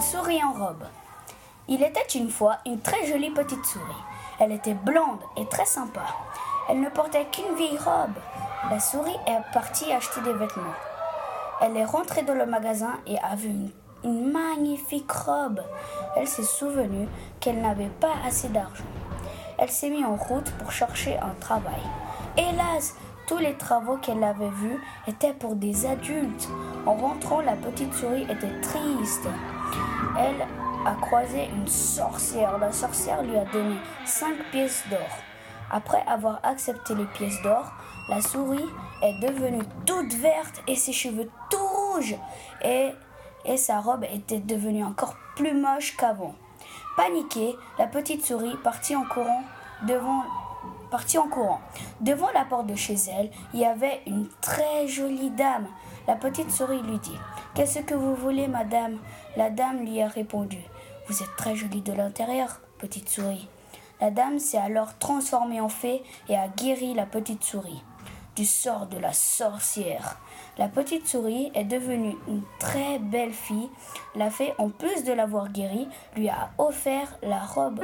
souris en robe. Il était une fois une très jolie petite souris. Elle était blonde et très sympa. Elle ne portait qu'une vieille robe. La souris est partie acheter des vêtements. Elle est rentrée dans le magasin et a vu une, une magnifique robe. Elle s'est souvenue qu'elle n'avait pas assez d'argent. Elle s'est mise en route pour chercher un travail. Hélas, tous les travaux qu'elle avait vus étaient pour des adultes. En rentrant, la petite souris était triste. Elle a croisé une sorcière. La sorcière lui a donné cinq pièces d'or. Après avoir accepté les pièces d'or, la souris est devenue toute verte et ses cheveux tout rouges. Et, et sa robe était devenue encore plus moche qu'avant. Paniquée, la petite souris partit en courant devant partit en courant. Devant la porte de chez elle, il y avait une très jolie dame. La petite souris lui dit Qu'est-ce que vous voulez, madame? La dame lui a répondu Vous êtes très jolie de l'intérieur, petite souris. La dame s'est alors transformée en fée et a guéri la petite souris du sort de la sorcière. La petite souris est devenue une très belle fille. La fée, en plus de l'avoir guérie, lui a offert la robe